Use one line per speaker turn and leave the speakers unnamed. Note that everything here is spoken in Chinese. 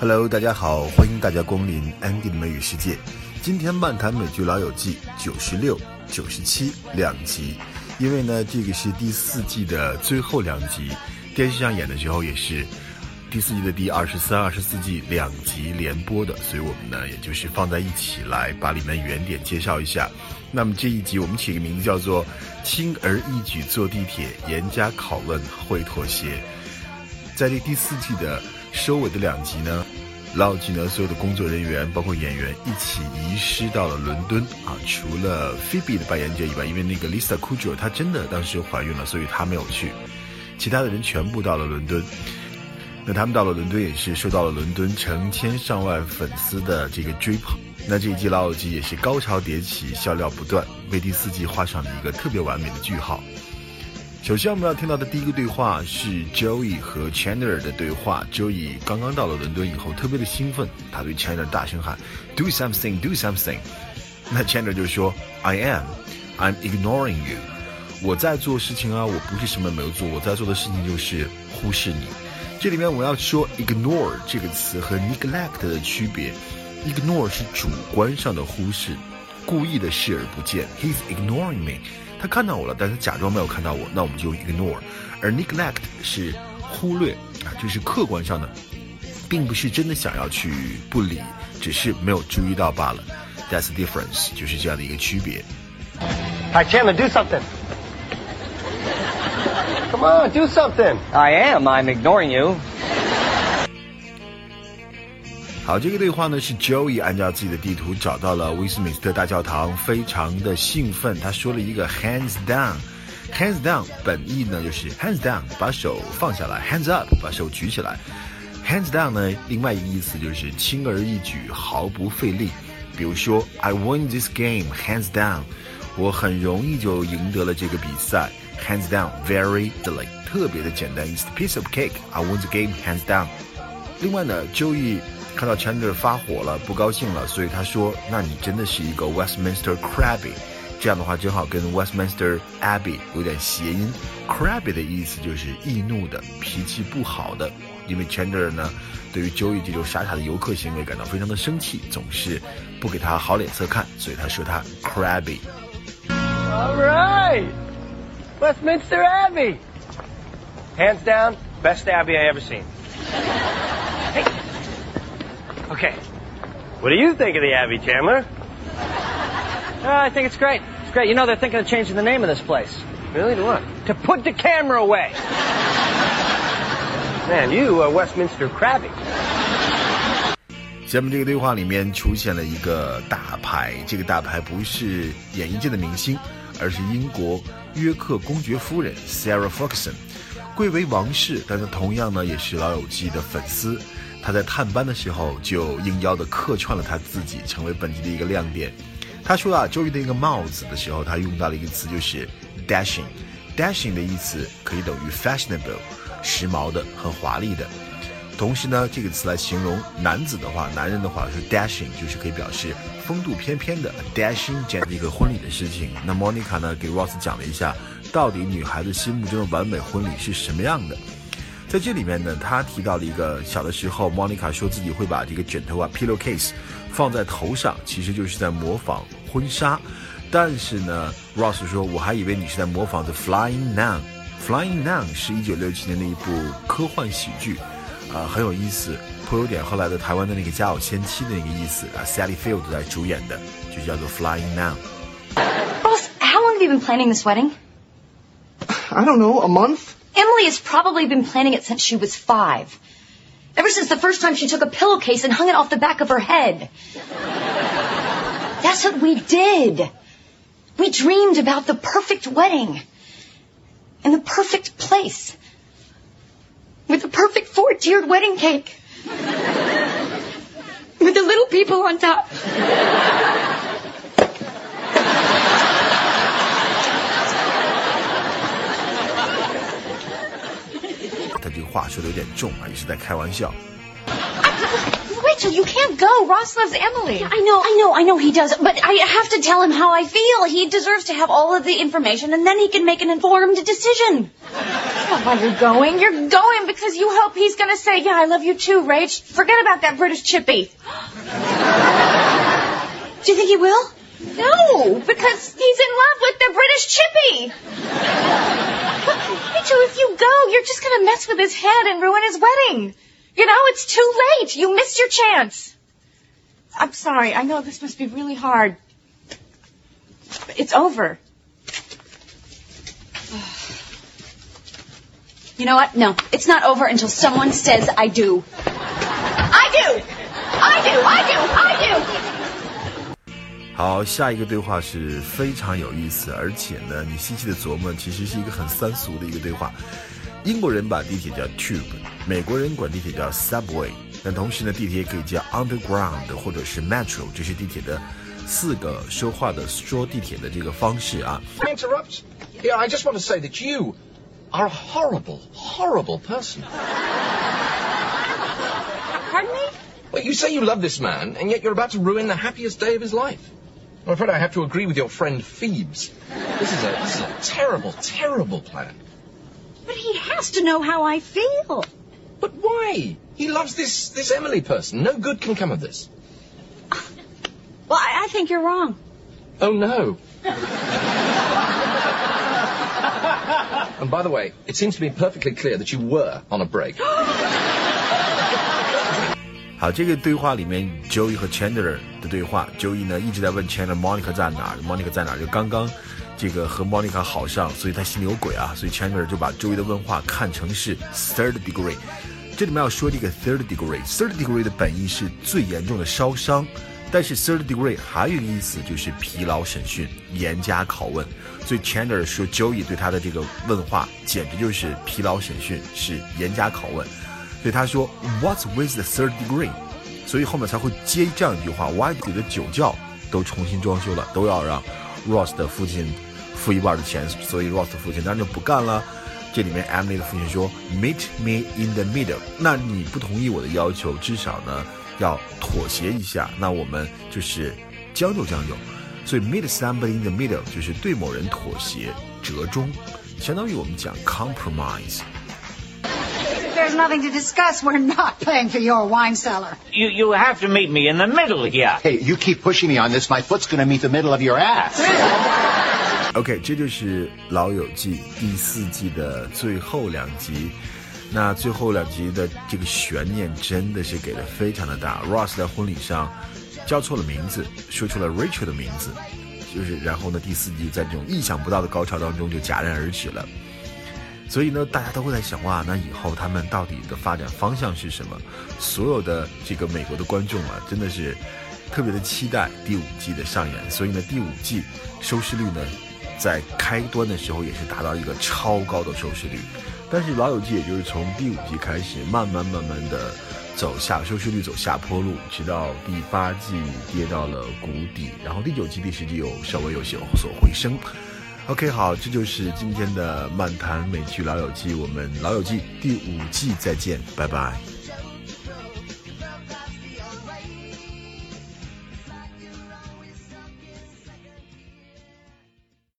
Hello，大家好，欢迎大家光临 Andy 的美语世界。今天漫谈美剧《老友记》九十六、九十七两集，因为呢，这个是第四季的最后两集，电视上演的时候也是第四季的第二十三、二十四季两集连播的，所以我们呢，也就是放在一起来把里面原点介绍一下。那么这一集我们起个名字叫做“轻而易举坐地铁，严加拷问会妥协”。在这第四季的收尾的两集呢。老吉呢，所有的工作人员包括演员一起移师到了伦敦啊。除了菲比的扮演者以外，因为那个 Lisa Kudrow 她真的当时怀孕了，所以她没有去。其他的人全部到了伦敦。那他们到了伦敦也是受到了伦敦成千上万粉丝的这个追捧。那这一季老友记也是高潮迭起，笑料不断，为第四季画上了一个特别完美的句号。首先我们要听到的第一个对话是 Joey 和 Chandler 的对话。Joey 刚刚到了伦敦以后，特别的兴奋，他对 Chandler 大声喊：“Do something, do something。”那 Chandler 就说：“I am, I'm ignoring you。”我在做事情啊，我不是什么没有做，我在做的事情就是忽视你。这里面我要说 “ignore” 这个词和 “neglect” 的区别。ignore 是主观上的忽视，故意的视而不见。He's ignoring me。他看到我了，但是假装没有看到我，那我们就 ignore。而 neglect 是忽略啊，就是客观上的，并不是真的想要去不理，只是没有注意到罢了。That's the difference，就是这样的一个区别。
Hi Chandler, do something. Come on, do something.
I am. I'm ignoring you.
好，这个对话呢是 Joey 按照自己的地图找到了威斯敏斯特大教堂，非常的兴奋。他说了一个 hands down，hands down 本意呢就是 hands down 把手放下来，hands up 把手举起来。hands down 呢另外一个意思就是轻而易举，毫不费力。比如说 I won this game hands down，我很容易就赢得了这个比赛。hands down very easily，特别的简单，it's a piece of cake。I won the game hands down。另外呢，Joey。看到 Chandler 发火了，不高兴了，所以他说：“那你真的是一个 Westminster Crabby。”这样的话正好跟 Westminster Abbey 有点谐音。Crabby 的意思就是易怒的、脾气不好的。因为 Chandler 呢，对于 Joey 这种傻傻的游客行为感到非常的生气，总是不给他好脸色看，所以他说他 Crabby。
All right, Westminster Abbey, hands down, best Abbey I ever seen. Okay. What do you think of the Abbey, Chandler?
Uh, I think it's great. It's great. You know, they're thinking of changing the name of this place.
Really? To what?
To put the camera away.
Man, you are Westminster Crabby.
下面这个对话里面出现了一个大牌，这个大牌不是演艺界的明星，而是英国约克公爵夫人 Sarah Ferguson，贵为王室，但是同样呢也是老友记的粉丝。 他在探班的时候就应邀的客串了他自己，成为本集的一个亮点。他说啊，周瑜的一个帽子的时候，他用到了一个词，就是 dashing。dashing 的意思可以等于 fashionable，时髦的、很华丽的。同时呢，这个词来形容男子的话，男人的话是 dashing，就是可以表示风度翩翩的 dashing。这样的一个婚礼的事情，那 Monica 呢给 Ross 讲了一下，到底女孩子心目中的完美婚礼是什么样的。在这里面呢，他提到了一个小的时候，Monica 说自己会把这个枕头啊 pillowcase 放在头上，其实就是在模仿婚纱。但是呢，Ross 说我还以为你是在模仿 The Flying Nun。Flying Nun 是一九六七年的一部科幻喜剧，啊，很有意思，颇有点后来的台湾的那个家有仙妻的那个意思啊。Sally Field 在主演的，就叫做 Flying Nun。
Ross, how long have you been planning this wedding?
I don't know, a month.
Emily has probably been planning it since she was five. Ever since the first time she took a pillowcase and hung it off the back of her head. That's what we did. We dreamed about the perfect wedding. In the perfect place. With the perfect four-tiered wedding cake. With the little people on top.
话说的有点重啊，也是在开玩笑。
Rachel, you can't go. Ross loves Emily.
I know, I know, I know he does. But I have to tell him how I feel. He deserves to have all of the information and then he can make an informed decision. not why you're going. You're going because you hope he's gonna say, yeah, I love you too, Rach. Forget about that British chippy.
Do you think he will?
No, because he's in love with the British chippy. go, you're just gonna mess with his head and ruin his wedding. You know, it's too late. You missed your chance. I'm sorry. I know this must be really hard. But it's over.
You know what? No, it's not over until someone says I do.
I do! I do! I do! I do!
好，下一个对话是非常有意思，而且呢，你细细的琢磨，其实是一个很三俗的一个对话。 英国人把地铁叫 tube，美国人管地铁叫 subway。那同时呢，地铁可以叫 underground 或者是 metro，这是地铁的四个说话的说地铁的这个方式啊。
interrupt? Yeah, I just want to say that you are a horrible, horrible person.
Pardon me?
Well, you say you love this man, and yet you're about to ruin the happiest day of his life. I'm afraid I have to agree with your friend Phoebes. This is a this is a terrible, terrible plan.
But he has to know how I feel.
But why? He loves this this Emily person. No good can come of this.
Well, I, I think you're wrong.
Oh no. and by the way, it seems to be perfectly clear that you were on a break.
好，这个对话里面，Joey 和 Chandler 的对话，Joey 呢一直在问 Chandler Monica 在哪儿，Monica 在哪儿？就刚刚 这个和 Monica 好上，所以他心里有鬼啊，所以 Chandler 就把 Joey 的问话看成是 third degree。这里面要说这个 third degree，third degree 的本意是最严重的烧伤，但是 third degree 还有一个意思就是疲劳审讯、严加拷问。所以 Chandler 说 Joey 对他的这个问话简直就是疲劳审讯，是严加拷问。所以他说 What's with the third degree？所以后面才会接这样一句话：Why 里的酒窖都重新装修了，都要让 Ross 的父亲付一半的钱，所以 Ross 的父亲当然就不干了。这里面 Emily 的父亲说：“Meet me in the middle。”那你不同意我的要求，至少呢要妥协一下。那我们就是将就将就。所以 meet somebody in the middle 就是对某人妥协、折中，相当于我们讲 compromise。
If there's nothing to discuss, we're not paying for your wine cellar.
You you have to meet me in the middle here.
Hey, you keep pushing me on this, my foot's gonna meet the middle of your ass.
OK，这就是《老友记》第四季的最后两集。那最后两集的这个悬念真的是给的非常的大。Ross 在婚礼上叫错了名字，说出了 Rachel 的名字，就是然后呢，第四季在这种意想不到的高潮当中就戛然而止了。所以呢，大家都会在想，哇，那以后他们到底的发展方向是什么？所有的这个美国的观众啊，真的是特别的期待第五季的上演。所以呢，第五季收视率呢，在开端的时候也是达到一个超高的收视率。但是《老友记》也就是从第五季开始，慢慢慢慢的走下收视率走下坡路，直到第八季跌到了谷底，然后第九季、第十季有稍微有些有所回升。OK，好，这就是今天的漫谈美剧《老友记》，我们《老友记》第五季再见，拜拜。